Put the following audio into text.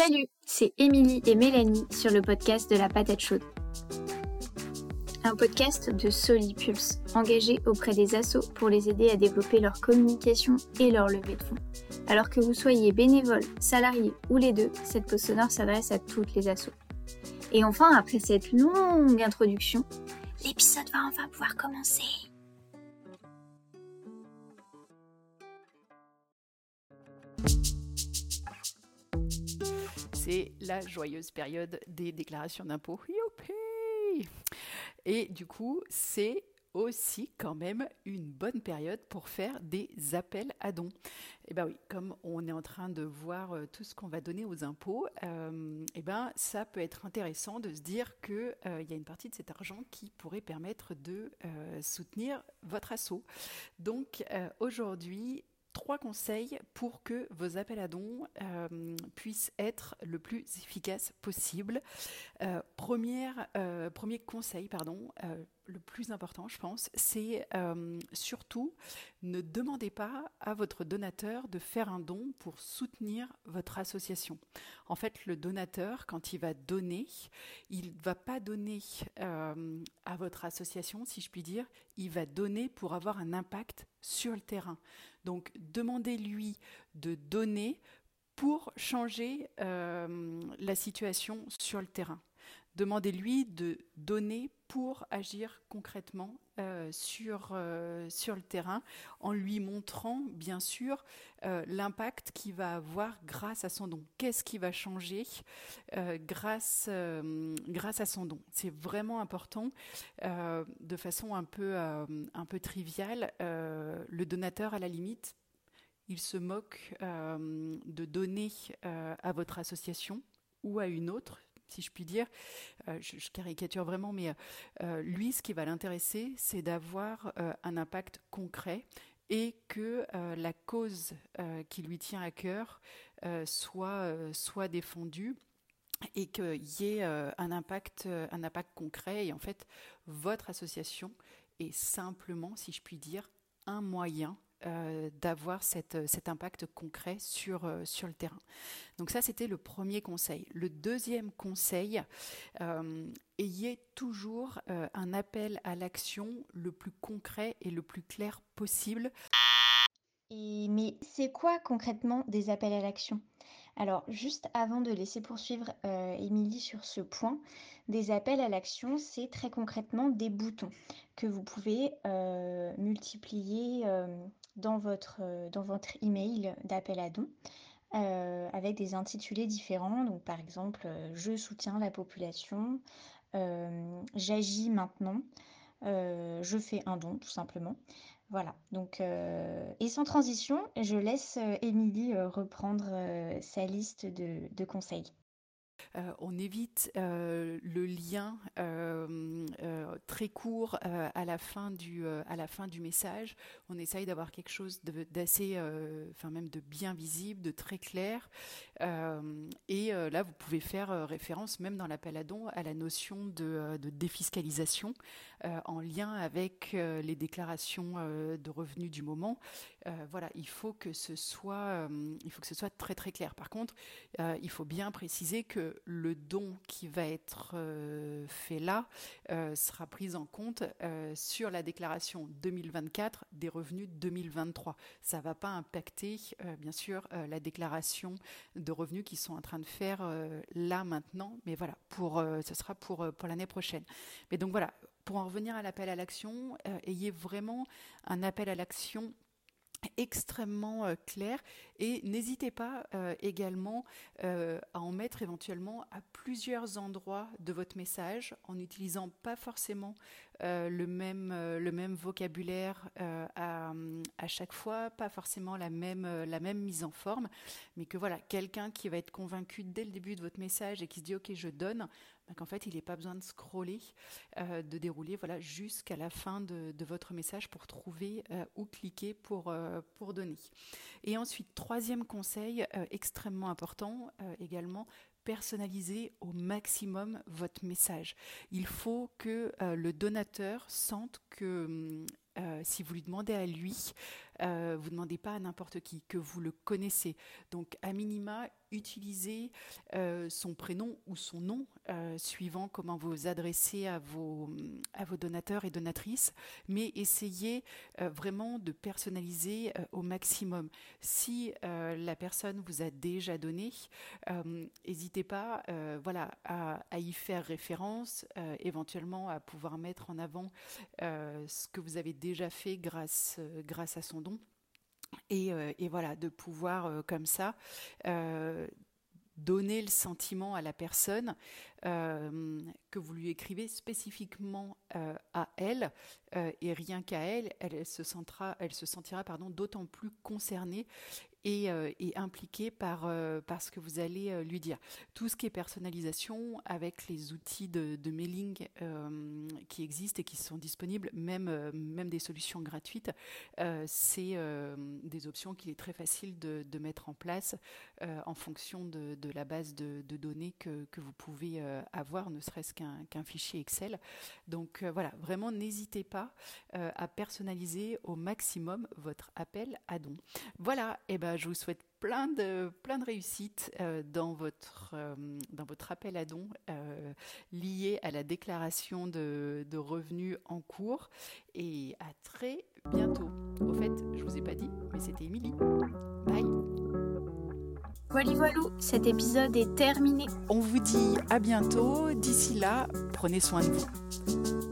Salut, c'est Émilie et Mélanie sur le podcast de la patate chaude. Un podcast de Solipulse, engagé auprès des assos pour les aider à développer leur communication et leur levée de fonds. Alors que vous soyez bénévole, salarié ou les deux, cette pause sonore s'adresse à toutes les assos. Et enfin, après cette longue introduction, l'épisode va enfin pouvoir commencer. C'est la joyeuse période des déclarations d'impôts. Youpi Et du coup, c'est aussi quand même une bonne période pour faire des appels à dons. Et eh ben oui, comme on est en train de voir euh, tout ce qu'on va donner aux impôts, et euh, eh ben ça peut être intéressant de se dire qu'il euh, y a une partie de cet argent qui pourrait permettre de soutenir votre assaut. Donc aujourd'hui, trois conseils pour que vos appels à dons euh, puissent être le plus efficaces possible. Euh, euh, premier conseil, pardon, le plus important, je pense, c'est surtout ne demandez pas à votre donateur de faire un don pour soutenir votre association. En fait, le donateur, quand il va donner, il ne va pas donner à votre association, si je puis dire, il va donner pour avoir un impact sur le terrain. Donc demandez-lui de donner pour changer euh, la situation sur le terrain. Demandez-lui de donner pour agir concrètement euh, sur, euh, sur le terrain, en lui montrant bien sûr l'impact qu'il va avoir grâce à son don. Qu'est-ce qui va changer grâce, grâce à son don? C'est vraiment important. de façon un peu, un peu triviale, le donateur, à la limite, il se moque de donner à votre association ou à une autre, si je puis dire. Euh, je, caricature vraiment, mais euh, lui, ce qui va l'intéresser, c'est d'avoir euh, un impact concret et que la cause qui lui tient à cœur soit, soit défendue et qu'il y ait un, impact, un impact concret. Et en fait, votre association est simplement, si je puis dire, un moyen euh, d'avoir euh, cet impact concret euh, sur le terrain. Donc ça, c'était le premier conseil. Le deuxième conseil, ayez toujours un appel à l'action le plus concret et le plus clair possible. mais c'est quoi concrètement des appels à l'action? Alors, juste avant de laisser poursuivre Émilie sur ce point, des appels à l'action, c'est très concrètement des boutons que vous pouvez multiplier dans votre, euh, dans votre email d'appel à. Euh, avec des intitulés différents. Donc, par exemple, euh, je soutiens la population, j'agis maintenant, je fais un don, tout simplement. Voilà. Donc, et sans transition, je laisse Émilie reprendre sa liste de conseils. Euh, on évite euh, le lien euh, très court à, la fin du, message. On essaye d'avoir quelque chose d'assez, même de bien visible, de très clair. et là, vous pouvez faire référence, même dans l'appel à don, à la notion de défiscalisation en lien avec les déclarations de revenus du moment. Voilà, il faut que ce soit, il faut que ce soit très très clair. Par contre, il faut bien préciser que le don qui va être euh, fait là euh, sera pris en compte euh, sur la déclaration 2024 des revenus 2023. Ça va pas impacter, bien sûr, la déclaration de revenus qu'ils sont en train de faire là maintenant, mais voilà, pour, ce sera pour, pour l'année prochaine. Mais donc voilà, pour en revenir à l'appel à l'action, ayez vraiment un appel à l'action extrêmement euh, clair et n'hésitez pas euh, également euh, à en mettre éventuellement à plusieurs endroits de votre message en n'utilisant pas forcément le, même, le même vocabulaire à, à, chaque fois, pas forcément la même, la même mise en forme, mais que voilà, quelqu'un qui va être convaincu dès le début de votre message et qui se dit ok je donne, donc en fait, il n'est pas besoin de scroller, euh, de dérouler voilà, jusqu'à la fin de, votre message pour trouver euh, où cliquer pour, euh, pour donner. Et ensuite, troisième conseil extrêmement important également, personnaliser au maximum votre message. Il faut que le donateur sente que si vous lui demandez à lui Euh, vous ne demandez pas à n'importe qui, que vous le connaissez. Donc, à minima, utilisez euh, son prénom ou son nom, euh, suivant comment vous adressez à vos, à vos donateurs et donatrices, mais essayez vraiment de personnaliser au maximum. Si la personne vous a déjà donné, n'hésitez pas voilà, à, à, y faire référence, éventuellement à pouvoir mettre en avant ce que vous avez déjà fait grâce, grâce à son don. Et, euh, et, voilà, de pouvoir euh, comme ça euh, donner le sentiment à la personne que vous lui écrivez spécifiquement à elle et rien qu'à elle, elle, se sentira, elle se sentira pardon d'autant plus concernée et, euh, impliqué par, euh, par, ce que vous allez euh, lui dire. Tout ce qui est personnalisation avec les outils de, mailing qui existent et qui sont disponibles, même, même des solutions gratuites, c'est des options qu'il est très facile de, de mettre en place en fonction de, de la base de, données que, que, vous pouvez avoir, ne serait-ce qu'un fichier Excel. Donc voilà, vraiment n'hésitez pas à personnaliser au maximum votre appel à don. Voilà, et eh ben je vous souhaite plein de, plein de réussites euh, dans, votre, euh, appel à euh, lié à la déclaration de, de, revenus en cours. Et à très bientôt. Au fait, je vous ai pas dit, mais c'était Émilie. Bye. Voilà, voilà, cet épisode est terminé. On vous dit à bientôt. D'ici là, prenez soin de vous.